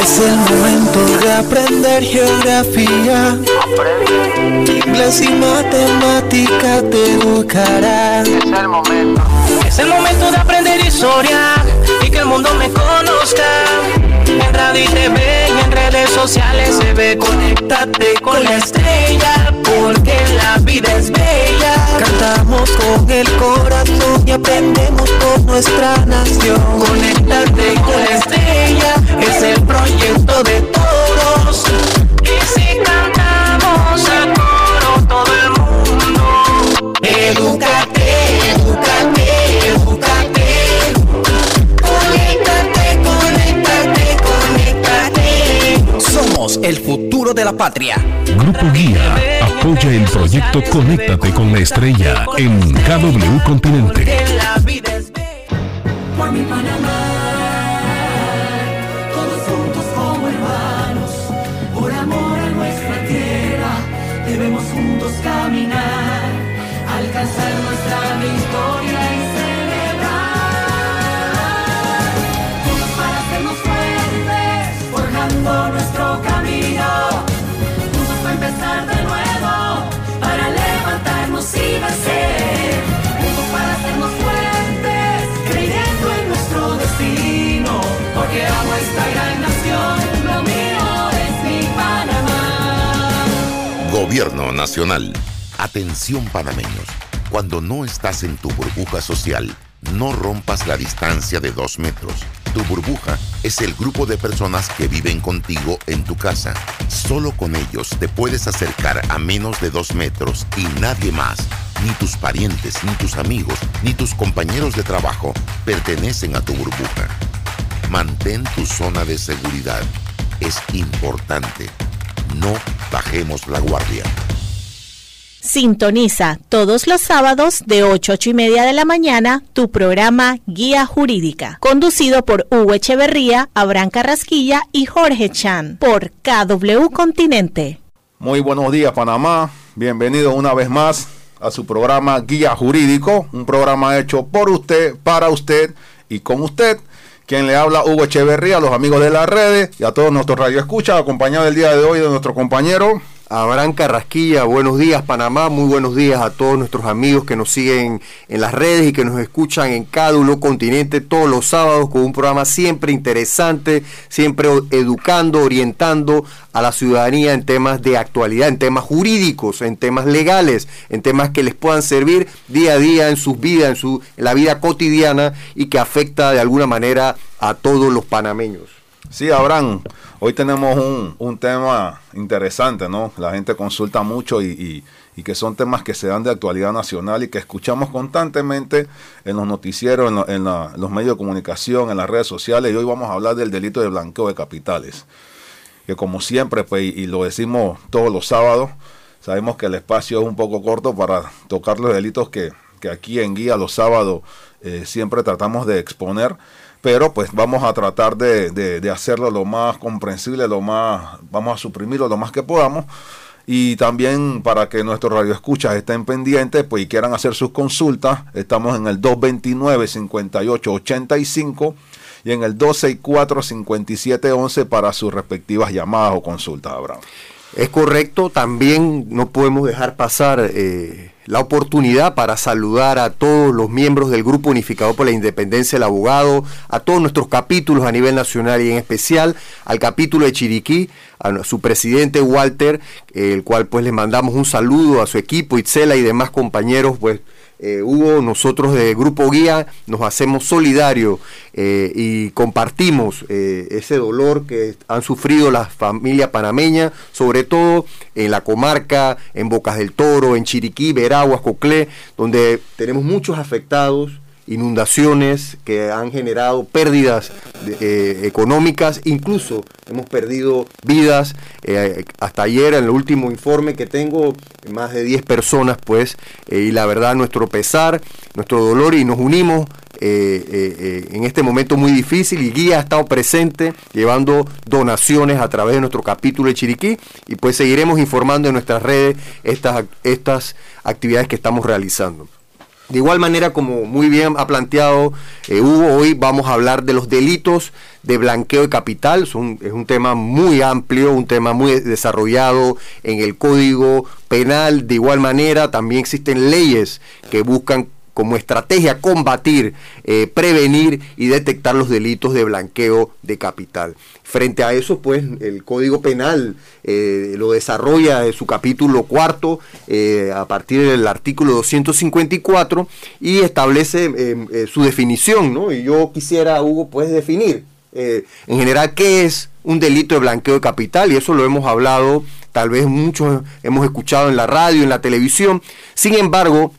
Es el momento de aprender geografía. Inglés y matemática te educará. Es el momento. Es el momento de aprender historia y que el mundo me conozca. En radio y TV y en redes sociales se ve. Conéctate con la estrella porque la vida es bella. Cantamos con el corazón y aprendemos con nuestra nación. Conéctate con la estrella, es el proyecto de todos. Somos el futuro de la patria. Grupo Guía apoya el proyecto Conéctate con la Estrella en KW Continente. Por mi Panamá. Gobierno Nacional. Atención panameños. Cuando no estás en tu burbuja social, no rompas la distancia de dos metros. Tu burbuja es el grupo de personas que viven contigo en tu casa. Solo con ellos te puedes acercar a menos de dos metros y nadie más, ni tus parientes, ni tus amigos, ni tus compañeros de trabajo pertenecen a tu burbuja. Mantén tu zona de seguridad. Es importante. No bajemos la guardia. Sintoniza todos los sábados de 8 a 8 y media de la mañana tu programa Guía Jurídica, conducido por Hugo Echeverría, Abraham Carrasquilla y Jorge Chan por KW Continente. Muy buenos días Panamá, bienvenido una vez más a su programa Guía Jurídico, un programa hecho por usted, para usted y con usted. Quien le habla Hugo Echeverría, a los amigos de las redes y a todos nuestros radioescuchas, acompañado el día de hoy de nuestro compañero Abraham Carrasquilla, buenos días Panamá, muy buenos días a todos nuestros amigos que nos siguen en las redes y que nos escuchan en cada uno continente todos los sábados con un programa siempre interesante, siempre educando, orientando a la ciudadanía en temas de actualidad, en temas jurídicos, en temas legales, en temas que les puedan servir día a día en sus vidas, en, su, la vida cotidiana y que afecta de alguna manera a todos los panameños. Sí, Abraham, hoy tenemos un, un tema interesante, ¿no? La gente consulta mucho y, y- que son temas que se dan de actualidad nacional y que escuchamos constantemente en los noticieros, en, en los medios de comunicación, en las redes sociales. Y hoy vamos a hablar del delito de blanqueo de capitales. Que como siempre, pues, y, y lo decimos todos los sábados, sabemos que el espacio es un poco corto para tocar los delitos que, que aquí en Guía los sábados eh, siempre tratamos de exponer pero pues vamos a tratar de, de- hacerlo lo más comprensible, lo más, vamos a suprimirlo lo más que podamos. Y también para que nuestros radioescuchas estén pendientes pues, y quieran hacer sus consultas, estamos en el 229-5885 y en el 264-5711 para sus respectivas llamadas o consultas, Abraham. Es correcto, también no podemos dejar pasar eh, la oportunidad para saludar a todos los miembros del Grupo Unificado por la Independencia del Abogado, a todos nuestros capítulos a nivel nacional y en especial al capítulo de Chiriquí, a su presidente Walter, el cual pues le mandamos un saludo a su equipo, Itzela y demás compañeros, pues eh, Hugo, nosotros de Grupo Guía nos hacemos solidarios eh, y compartimos eh, ese dolor que han sufrido las familias panameñas, sobre todo en la comarca, en Bocas del Toro, en Chiriquí, Veraguas, Coclé, donde tenemos muchos afectados inundaciones que han generado pérdidas eh, económicas, incluso hemos perdido vidas. Eh, hasta ayer, en el último informe que tengo, más de 10 personas, pues, eh, y la verdad, nuestro pesar, nuestro dolor, y nos unimos en este momento muy difícil. Y Guía ha estado presente llevando donaciones a través de nuestro capítulo de Chiriquí, y pues seguiremos informando en nuestras redes estas, estas actividades que estamos realizando. De igual manera, como muy bien ha planteado eh, Hugo, hoy vamos a hablar de los delitos de blanqueo de capital. Es un, es un, tema muy amplio, un tema muy desarrollado en el Código Penal. De igual manera, también existen leyes que buscan como estrategia combatir, eh, prevenir y detectar los delitos de blanqueo de capital. Frente a eso, pues el Código Penal eh, lo desarrolla en su capítulo cuarto eh, a partir del artículo 254 y establece su definición, ¿no? Y yo quisiera, Hugo, pues definir en general qué es un delito de blanqueo de capital y eso lo hemos hablado, tal vez muchos hemos escuchado en la radio, en la televisión. Sin embargo,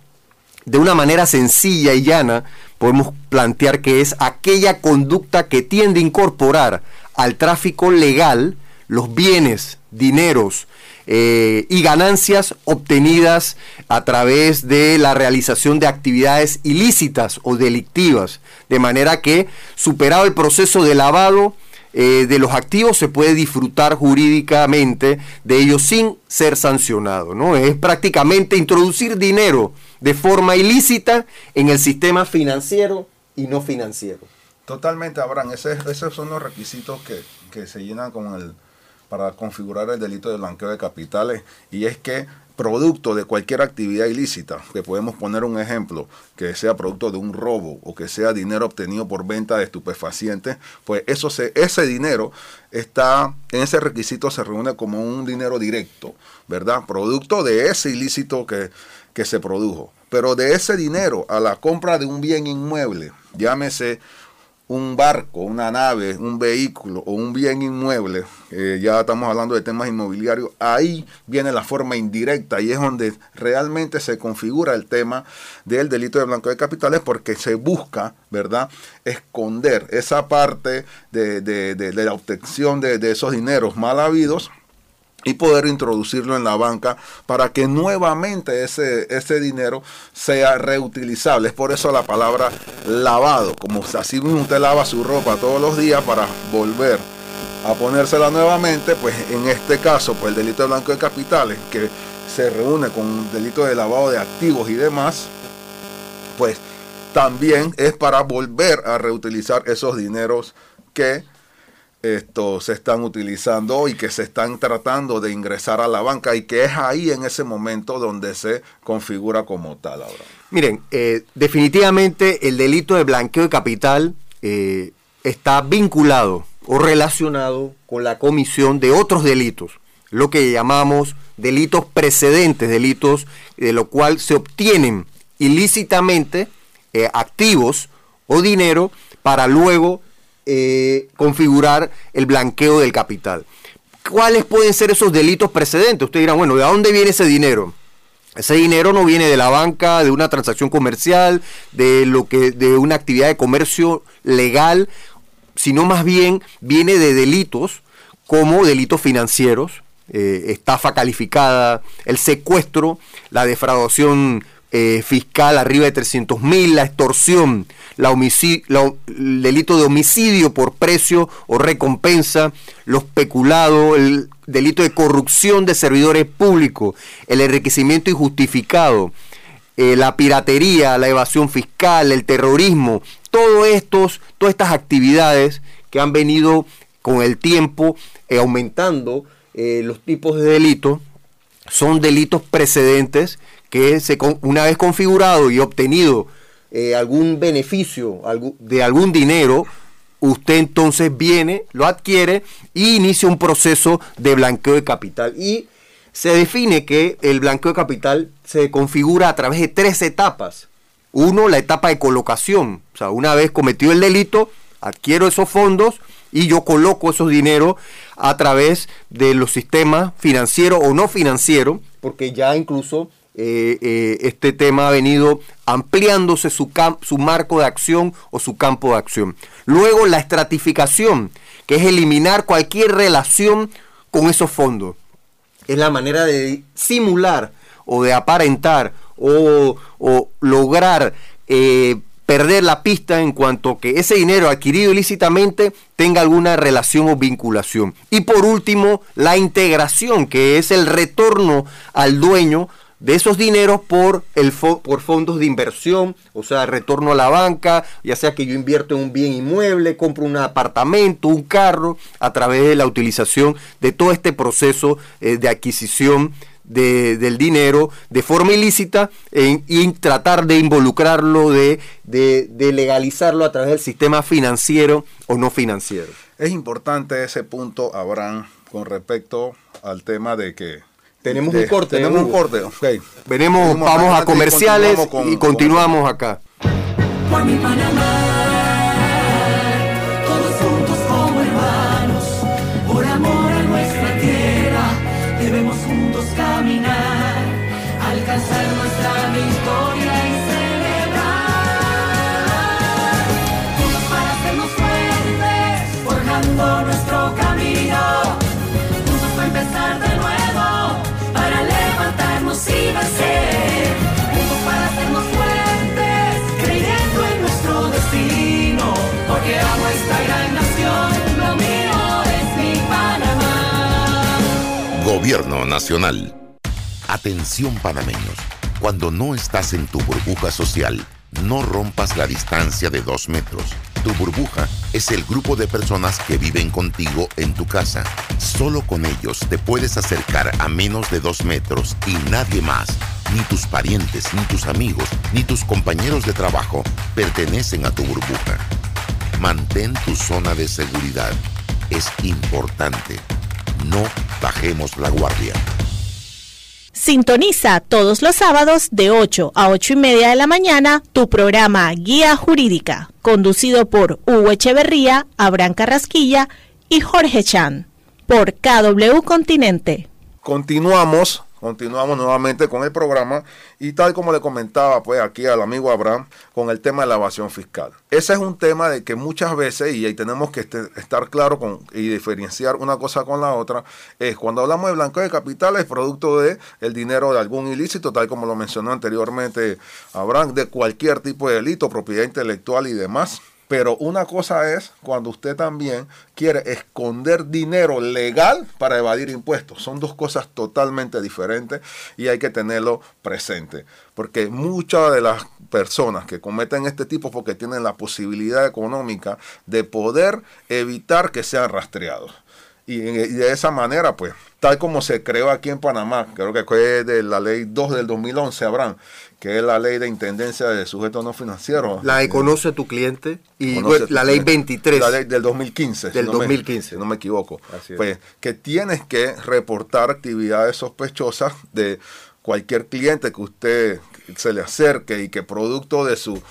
de una manera sencilla y llana, podemos plantear que es aquella conducta que tiende a incorporar al tráfico legal los bienes, dineros eh, y ganancias obtenidas a través de la realización de actividades ilícitas o delictivas, de manera que, superado el proceso de lavado, eh, de los activos se puede disfrutar jurídicamente de ellos sin ser sancionado. ¿no? Es prácticamente introducir dinero de forma ilícita en el sistema financiero y no financiero. Totalmente, Abraham. esos son los requisitos que, que se llenan con el, para configurar el delito de blanqueo de capitales. Y es que producto de cualquier actividad ilícita, que podemos poner un ejemplo, que sea producto de un robo o que sea dinero obtenido por venta de estupefacientes, pues eso se, ese dinero está, en ese requisito se reúne como un dinero directo, ¿verdad? Producto de ese ilícito que, que se produjo. Pero de ese dinero a la compra de un bien inmueble, llámese un barco, una nave, un vehículo o un bien inmueble, eh, ya estamos hablando de temas inmobiliarios, ahí viene la forma indirecta y es donde realmente se configura el tema del delito de blanco de capitales porque se busca, ¿verdad?, esconder esa parte de, la obtención de, de esos dineros mal habidos y poder introducirlo en la banca para que nuevamente ese, ese dinero sea reutilizable. Es por eso la palabra lavado, como así usted lava su ropa todos los días para volver a ponérsela nuevamente, pues en este caso, pues el delito de blanco de capitales, que se reúne con un delito de lavado de activos y demás, pues también es para volver a reutilizar esos dineros que esto, se están utilizando y que se están tratando de ingresar a la banca y que es ahí en ese momento donde se configura como tal ahora. Miren, eh, definitivamente el delito de blanqueo de capital eh, está vinculado o relacionado con la comisión de otros delitos, lo que llamamos delitos precedentes, delitos de lo cual se obtienen ilícitamente eh, activos o dinero para luego eh, configurar el blanqueo del capital. ¿Cuáles pueden ser esos delitos precedentes? Ustedes dirán, bueno, ¿de dónde viene ese dinero? Ese dinero no viene de la banca, de una transacción comercial, de lo que, de una actividad de comercio legal, sino más bien viene de delitos como delitos financieros, eh, estafa calificada, el secuestro, la defraudación eh, fiscal arriba de 300 mil, la extorsión, la el delito de homicidio por precio o recompensa, los peculados, el delito de corrupción de servidores públicos, el enriquecimiento injustificado, eh, la piratería, la evasión fiscal, el terrorismo, estos, todas estas actividades que han venido con el tiempo eh, aumentando los tipos de delitos son delitos precedentes que se, una vez configurado y obtenido eh, algún beneficio de algún dinero, usted entonces viene, lo adquiere y inicia un proceso de blanqueo de capital. Y se define que el blanqueo de capital se configura a través de tres etapas. Uno, la etapa de colocación. O sea, una vez cometido el delito, adquiero esos fondos y yo coloco esos dineros a través de los sistemas financieros o no financieros, porque ya incluso eh, eh, este tema ha venido ampliándose su, su marco de acción o su campo de acción. Luego la estratificación, que es eliminar cualquier relación con esos fondos. Es la manera de simular o de aparentar o, lograr eh, perder la pista en cuanto que ese dinero adquirido ilícitamente tenga alguna relación o vinculación. Y por último, la integración, que es el retorno al dueño de esos dineros por, el por fondos de inversión, o sea, retorno a la banca, ya sea que yo invierto en un bien inmueble, compro un apartamento, un carro, a través de la utilización de todo este proceso eh, de adquisición del dinero de forma ilícita y tratar de involucrarlo, de, de legalizarlo a través del sistema financiero o no financiero. Es importante ese punto, Abraham, con respecto al tema de que tenemos un corte. Tenemos un corte, ok. Venemos, vamos a comerciales y continuamos, acá. Por mi Panamá, Gobierno Nacional. Atención panameños. Cuando no estás en tu burbuja social, no rompas la distancia de dos metros. Tu burbuja es el grupo de personas que viven contigo en tu casa. Solo con ellos te puedes acercar a menos de dos metros y nadie más, ni tus parientes, ni tus amigos, ni tus compañeros de trabajo pertenecen a tu burbuja. Mantén tu zona de seguridad. Es importante. No bajemos la guardia. Sintoniza todos los sábados de 8 a 8 y media de la mañana tu programa Guía Jurídica, conducido por Hugo Echeverría, Abraham Carrasquilla y Jorge Chan, por KW Continente. Continuamos Continuamos nuevamente con el programa y tal como le comentaba pues aquí al amigo Abraham con el tema de la evasión fiscal. Ese es un tema de que muchas veces, y ahí tenemos que este, estar claro con, y diferenciar una cosa con la otra, es cuando hablamos de blanqueo de capitales, producto de el dinero de algún ilícito, tal como lo mencionó anteriormente Abraham, de cualquier tipo de delito, propiedad intelectual y demás. Pero una cosa es cuando usted también quiere esconder dinero legal para evadir impuestos. Son dos cosas totalmente diferentes y hay que tenerlo presente. Porque muchas de las personas que cometen este tipo porque tienen la posibilidad económica de poder evitar que sean rastreados. Y, de esa manera, pues, tal como se creó aquí en Panamá, creo que fue de la ley 2 del 2011, Abraham, que es la ley de intendencia de sujetos no financieros. La de conoce tu cliente y la ley 23. La ley del 2015. Del 2015. no me equivoco. Pues que tienes que reportar actividades sospechosas de cualquier cliente que usted se le acerque y que producto de su,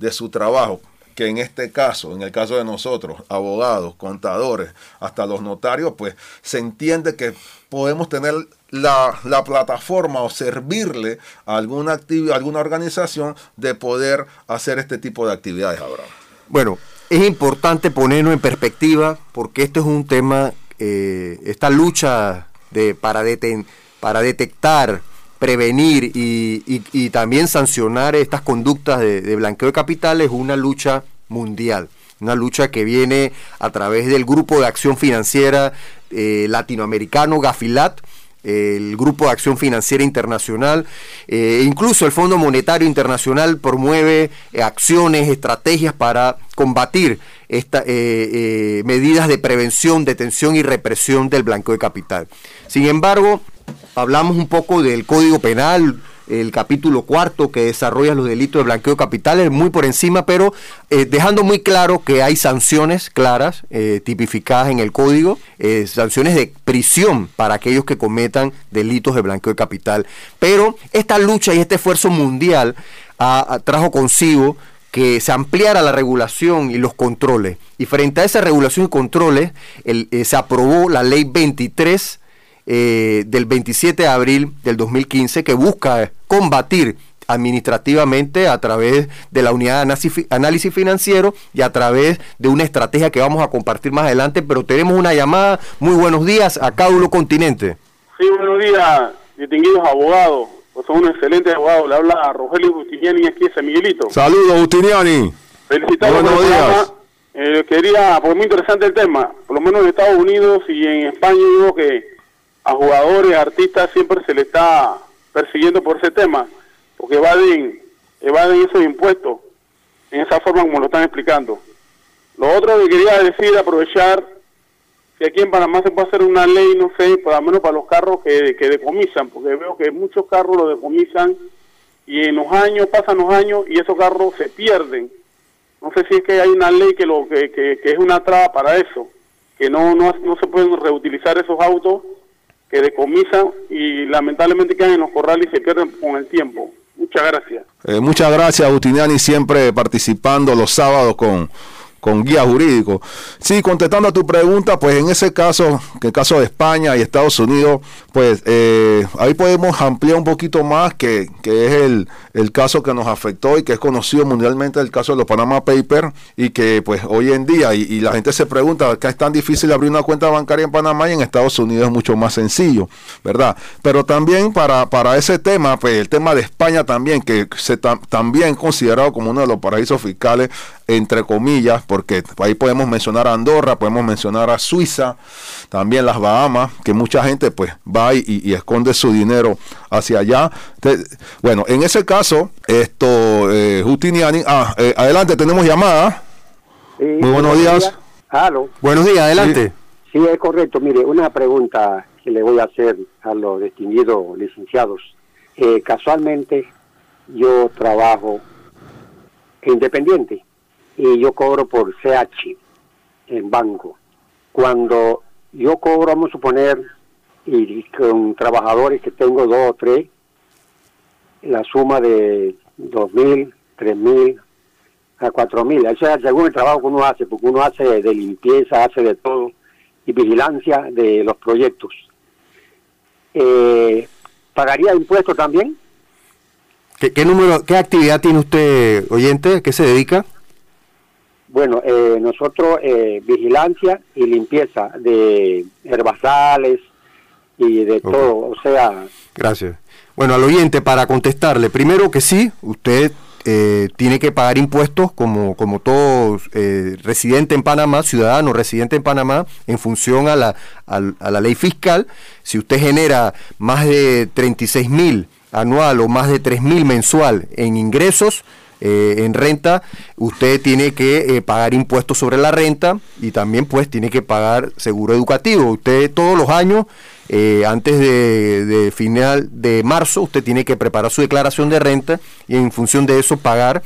de su trabajo que en este caso, en el caso de nosotros, abogados, contadores, hasta los notarios, pues se entiende que podemos tener la, plataforma o servirle a alguna, actividad, alguna organización de poder hacer este tipo de actividades ahora. Bueno, es importante ponerlo en perspectiva porque esto es un tema, eh, esta lucha de, para, para detectar, prevenir y, también sancionar estas conductas de, blanqueo de capital es una lucha mundial una lucha que viene a través del Grupo de Acción Financiera eh, Latinoamericano, GAFILAT, el Grupo de Acción Financiera Internacional, eh, incluso el Fondo Monetario Internacional promueve eh, acciones, estrategias para combatir esta, eh, medidas de prevención, detención y represión del blanqueo de capital. Sin embargo, hablamos un poco del Código Penal, el capítulo cuarto que desarrolla los delitos de blanqueo de capitales, muy por encima, pero eh, dejando muy claro que hay sanciones claras, eh, tipificadas en el código, eh, sanciones de prisión para aquellos que cometan delitos de blanqueo de capital. Pero esta lucha y este esfuerzo mundial ah, ah, trajo consigo que se ampliara la regulación y los controles. Y frente a esa regulación y controles, el- eh, se aprobó la ley 23 eh, del 27 de abril del 2015 que busca combatir administrativamente a través de la unidad de análisis, financiero y a través de una estrategia que vamos a compartir más adelante, pero tenemos una llamada. Muy buenos días a Cáulo Continente. Sí, buenos días, distinguidos abogados. Pues son un excelente abogado. Le habla a Rogelio Justiniani aquí de San Miguelito. Saludos, Justiniani. Felicitarlos Buenos por el días. Eh, quería, porque es muy interesante el tema. Por lo menos en Estados Unidos y en España digo que a jugadores, artistas siempre se le está persiguiendo por ese tema, porque evaden, evaden esos impuestos en esa forma como lo están explicando. Lo otro que quería decir, aprovechar, que aquí en Panamá se puede hacer una ley, no sé, por lo menos para los carros que, que decomisan, porque veo que muchos carros los decomisan y en los años, pasan los años y esos carros se pierden. No sé si es que hay una ley que, lo, que, que, que es una traba para eso, que no, no, no se pueden reutilizar esos autos que decomisan y lamentablemente quedan en los corrales y se pierden con el tiempo. Muchas gracias. Eh, muchas gracias, Justiniani, siempre participando los sábados con, con guía jurídico. Sí, contestando a tu pregunta, pues en ese caso, que el caso de España y Estados Unidos, pues eh, ahí podemos ampliar un poquito más, que, que es el, el caso que nos afectó y que es conocido mundialmente, el caso de los Panama Papers, y que pues hoy en día, y, la gente se pregunta, que es tan difícil abrir una cuenta bancaria en Panamá y en Estados Unidos es mucho más sencillo, ¿verdad? Pero también para, para ese tema, pues el tema de España también, que se tam- también considerado como uno de los paraísos fiscales, entre comillas, porque ahí podemos mencionar a Andorra, podemos mencionar a Suiza, también las Bahamas, que mucha gente pues va y, esconde su dinero hacia allá. Bueno, en ese caso, esto, eh, Justiniani, ah, eh, adelante, tenemos llamada. Muy buenos días. Aló. Buenos días, adelante. Sí, es correcto. Mire, una pregunta que le voy a hacer a los distinguidos licenciados. Eh, casualmente, yo trabajo independiente y yo cobro por CH en banco. Cuando yo cobro, vamos a suponer, y con trabajadores que tengo dos o tres, la suma de dos mil, tres mil, a cuatro mil. Eso es según el trabajo que uno hace, porque uno hace de limpieza, hace de todo, y vigilancia de los proyectos. Eh, ¿Pagaría impuestos también? ¿Qué, qué número, qué actividad tiene usted, oyente? ¿A qué se dedica? Bueno, eh, nosotros eh, vigilancia y limpieza de herbazales y de todo, o sea, Gracias. Bueno, al oyente, para contestarle, primero que sí, usted eh, tiene que pagar impuestos como, como todo eh, residente en Panamá, ciudadano residente en Panamá, en función a la, al- a la ley fiscal. Si usted genera más de 36 mil anual o más de 3 mil mensual en ingresos, eh, en renta, usted tiene que eh, pagar impuestos sobre la renta y también pues tiene que pagar seguro educativo. Usted todos los años, eh, antes de, final de marzo, usted tiene que preparar su declaración de renta y en función de eso pagar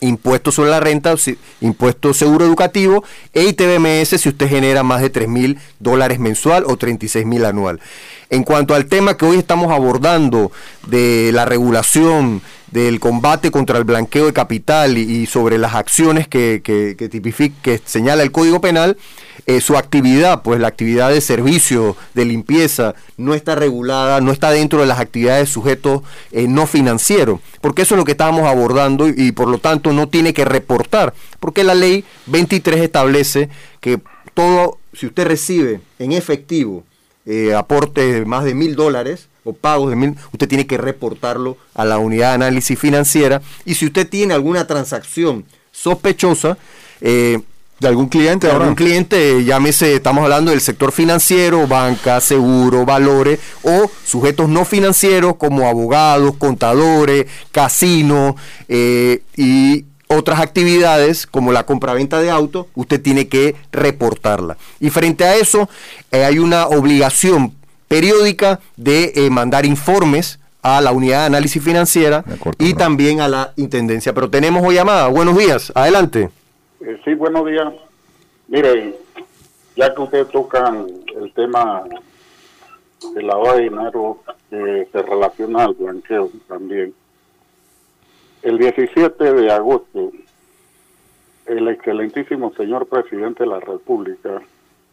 impuestos sobre la renta, impuesto seguro educativo e ITBMS si usted genera más de 3 mil dólares mensual o 36 mil anual. En cuanto al tema que hoy estamos abordando de la regulación del combate contra el blanqueo de capital y, sobre las acciones que, que, que señala el Código Penal, eh, su actividad, pues la actividad de servicio, de limpieza, no está regulada, no está dentro de las actividades de sujetos eh, no financieros, porque eso es lo que estábamos abordando y, por lo tanto no tiene que reportar, porque la ley 23 establece que todo, si usted recibe en efectivo eh, aportes de más de mil dólares o pagos de mil, usted tiene que reportarlo a la unidad de análisis financiera y si usted tiene alguna transacción sospechosa, eh, de algún cliente de algún cliente, eh, llámese, estamos hablando del sector financiero, banca, seguro, valores, o sujetos no financieros como abogados, contadores, casinos, eh, y otras actividades como la compraventa de autos, usted tiene que reportarla. Y frente a eso, eh, hay una obligación periódica de eh, mandar informes a la unidad de análisis financiera y también a la intendencia. Pero tenemos hoy llamada. Buenos días, adelante. Eh, sí, buenos días. Mire, ya que ustedes tocan el tema de lavado de dinero que se relaciona al blanqueo también, el 17 de agosto, el excelentísimo señor presidente de la República,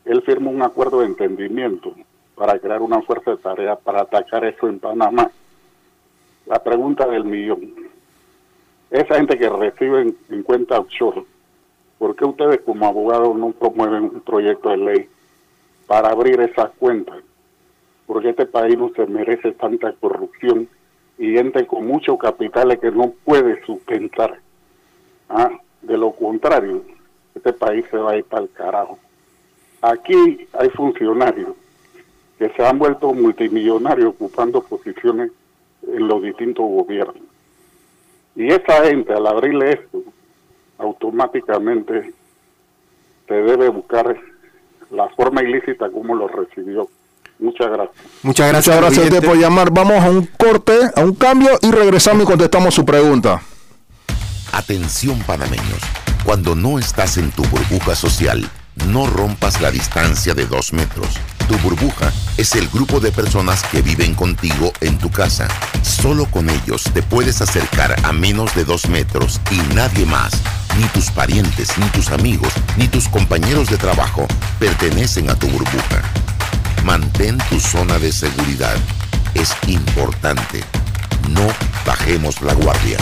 él firmó un acuerdo de entendimiento para crear una fuerza de tarea para atacar eso en Panamá. La pregunta del millón. Esa gente que recibe en, en cuenta offshore, ¿por qué ustedes como abogados no promueven un proyecto de ley para abrir esas cuentas? Porque este país no se merece tanta corrupción y gente con muchos capitales que no puede sustentar. Ah, de lo contrario, este país se va a ir para el carajo. Aquí hay funcionarios que se han vuelto multimillonarios ocupando posiciones en los distintos gobiernos. Y esa gente, al abrirle esto, automáticamente se debe buscar la forma ilícita como lo recibió. Muchas gracias. Muchas gracias, Muchas gracias a usted por llamar. Vamos a un corte, a un cambio y regresamos y contestamos su pregunta. Atención panameños, cuando no estás en tu burbuja social, no rompas la distancia de dos metros. Tu burbuja es el grupo de personas que viven contigo en tu casa. Solo con ellos te puedes acercar a menos de dos metros y nadie más, ni tus parientes, ni tus amigos, ni tus compañeros de trabajo pertenecen a tu burbuja. Mantén tu zona de seguridad. Es importante. No bajemos la guardia.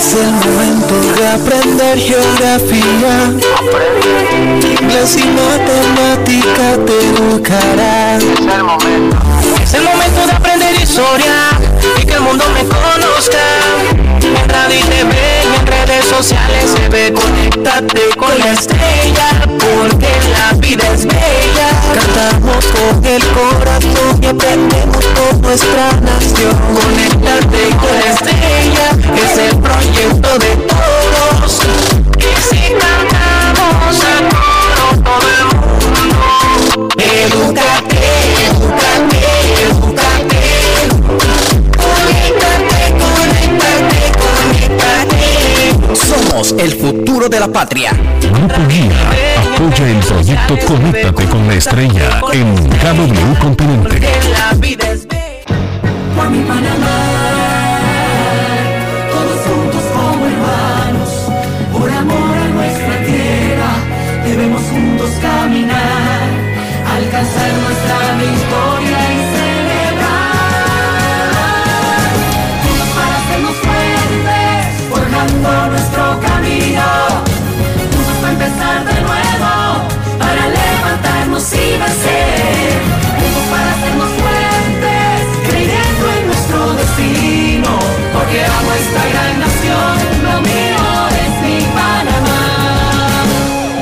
Es el momento de aprender geografía. Inglés y matemática te educará. Es el momento. Es el momento de aprender historia y que el mundo me conozca. En radio TV y en redes sociales se ve. Conéctate con la estrella porque la vida es bella. Cantamos con el corazón y aprendemos con nuestra nación. Conéctate con la estrella es el proyecto de todos. Y si cantamos a todo. Edúcate, Somos el futuro de la patria. Grupo Guía apoya el proyecto Conéctate con la Estrella en KW Continente.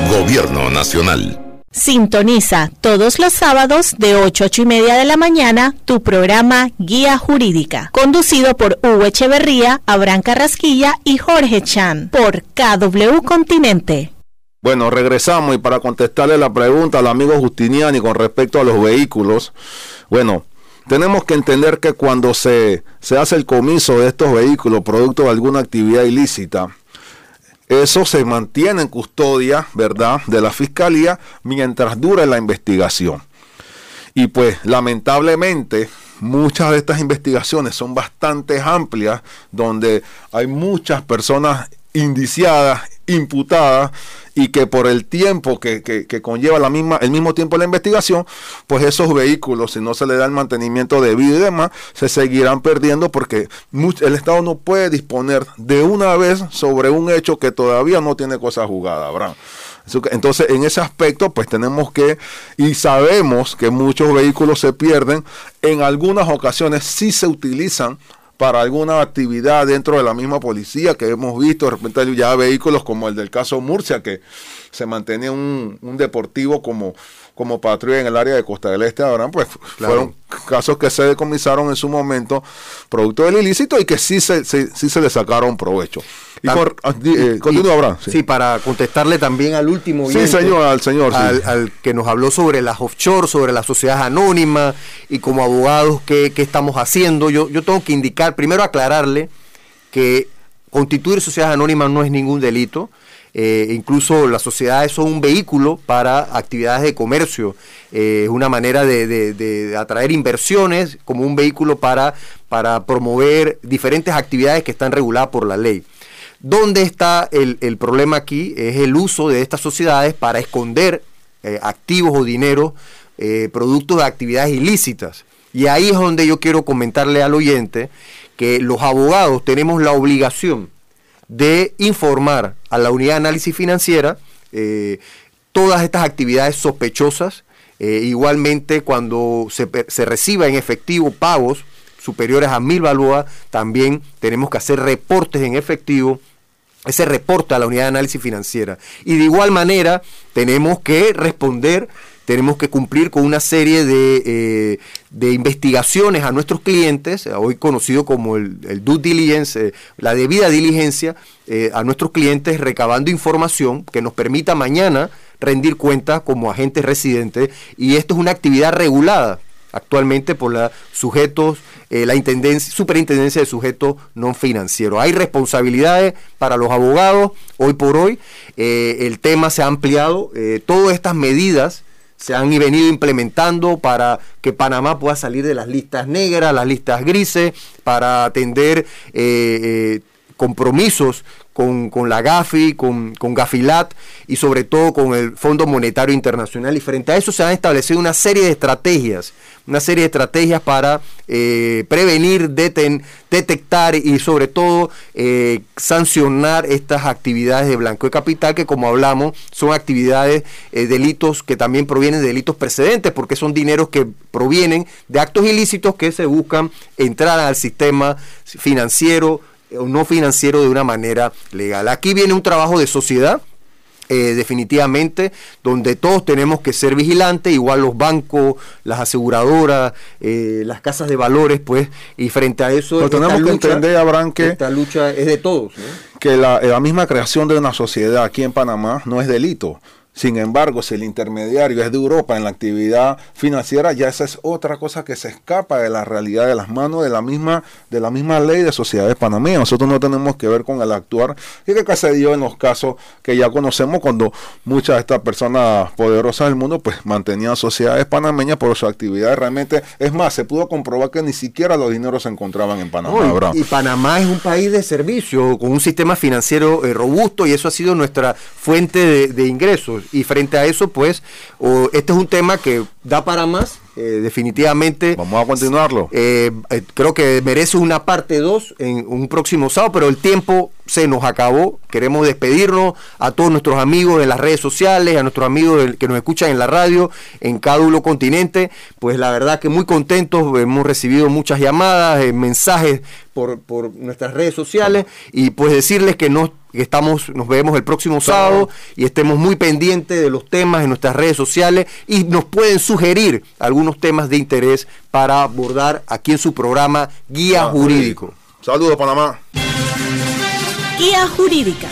Gobierno Nacional. Sintoniza todos los sábados de 8 a 8 y media de la mañana tu programa Guía Jurídica, conducido por Hugo Echeverría, Abraham Carrasquilla y Jorge Chan por KW Continente. Bueno, regresamos y para contestarle la pregunta al amigo Justiniani con respecto a los vehículos, bueno, tenemos que entender que cuando se, se hace el comiso de estos vehículos producto de alguna actividad ilícita, eso se mantiene en custodia, ¿verdad?, de la fiscalía mientras dure la investigación. Y pues lamentablemente muchas de estas investigaciones son bastante amplias, donde hay muchas personas indiciadas, imputadas, y que por el tiempo que, que- conlleva la misma, el mismo tiempo de la investigación, pues esos vehículos, si no se le da el mantenimiento debido y demás, se seguirán perdiendo porque el Estado no puede disponer de una vez sobre un hecho que todavía no tiene cosa jugada, Abraham. Entonces, en ese aspecto, pues tenemos que, y sabemos que muchos vehículos se pierden, en algunas ocasiones sí se utilizan para alguna actividad dentro de la misma policía que hemos visto, de repente ya vehículos como el del caso Murcia, que se mantenía un, un deportivo como, como patrulla en el área de Costa del Este, Abraham, pues fueron casos que se decomisaron en su momento producto del ilícito y que sí se, se- sí se le sacaron provecho. Y cor- ah, eh, continúa, Abraham. Sí. para contestarle también al último Sí, señor, al señor, sí. al, al que nos habló sobre las offshore, sobre las sociedades anónimas y como abogados qué, qué estamos haciendo. Yo, yo tengo que indicar, primero aclararle que constituir sociedades anónimas no es ningún delito. Eh, incluso las sociedades son un vehículo para actividades de comercio. Eh, es una manera de, atraer inversiones como un vehículo para, para promover diferentes actividades que están reguladas por la ley. ¿Dónde está el, el problema aquí? Es el uso de estas sociedades para esconder eh, activos o dinero eh, producto de actividades ilícitas. Y ahí es donde yo quiero comentarle al oyente que los abogados tenemos la obligación de informar a la unidad de análisis financiera eh, todas estas actividades sospechosas. Eh, igualmente, cuando se, reciba en efectivo pagos superiores a mil balboas, también tenemos que hacer reportes en efectivo ese reporte a la unidad de análisis financiera. Y de igual manera tenemos que responder, tenemos que cumplir con una serie de, eh, de investigaciones a nuestros clientes, eh, hoy conocido como el, due diligence, eh, la debida diligencia a nuestros clientes recabando información que nos permita mañana rendir cuentas como agentes residentes y esto es una actividad regulada actualmente por la sujetos, la intendencia, superintendencia de sujetos no financieros. Hay responsabilidades para los abogados, hoy por hoy, el tema se ha ampliado, todas estas medidas se han venido implementando para que Panamá pueda salir de las listas negras, las listas grises, para atender eh, eh, compromisos con, la GAFI, con, con Gafilat y sobre todo con el Fondo Monetario Internacional. Y frente a eso se han establecido una serie de estrategias, una serie de estrategias para eh, prevenir, deten- detectar y sobre todo eh, sancionar estas actividades de blanco de capital que como hablamos son actividades, eh, delitos que también provienen de delitos precedentes porque son dineros que provienen de actos ilícitos que se buscan entrar al sistema financiero no financiero de una manera legal. Aquí viene un trabajo de sociedad. eh, definitivamente, donde todos tenemos que ser vigilantes, igual los bancos, las aseguradoras, eh, las casas de valores, pues, y frente a eso, Pero tenemos que lucha- entender, Abraham, que, esta lucha es de todos. ¿no? que la, la misma creación de una sociedad aquí en Panamá no es delito. Sin embargo, si el intermediario es de Europa en la actividad financiera, ya esa es otra cosa que se escapa de la realidad de las manos de la misma, de la misma ley de sociedades panameñas. Nosotros no tenemos que ver con el actuar y que se dio en los casos que ya conocemos cuando muchas de estas personas poderosas del mundo pues mantenían sociedades panameñas por su actividad. Realmente, es más, se pudo comprobar que ni siquiera los dineros se encontraban en Panamá. No, y- Panamá es un país de servicio, con un sistema financiero eh, robusto y eso ha sido nuestra fuente de, de ingresos. Y frente a eso, pues, este es un tema que da para más, eh, definitivamente. Vamos a continuarlo. Eh, eh, creo que merece una parte 2 en un próximo sábado, pero el tiempo se nos acabó. Queremos despedirnos a todos nuestros amigos en las redes sociales, a nuestros amigos que nos escuchan en la radio, en cada uno continente. Pues la verdad que muy contentos, hemos recibido muchas llamadas, mensajes por, por nuestras redes sociales y pues decirles que no que estamos, nos vemos el próximo sábado y estemos muy pendientes de los temas en nuestras redes sociales y nos pueden sugerir algunos temas de interés para abordar aquí en su programa Guía Jurídico. Saludos, Panamá. Guía Jurídica,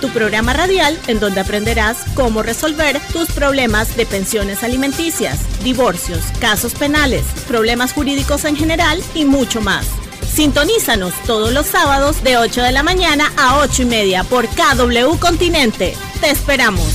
tu programa radial en donde aprenderás cómo resolver tus problemas de pensiones alimenticias, divorcios, casos penales, problemas jurídicos en general y mucho más. Sintonízanos todos los sábados de 8 de la mañana a 8 y media por KW Continente. Te esperamos.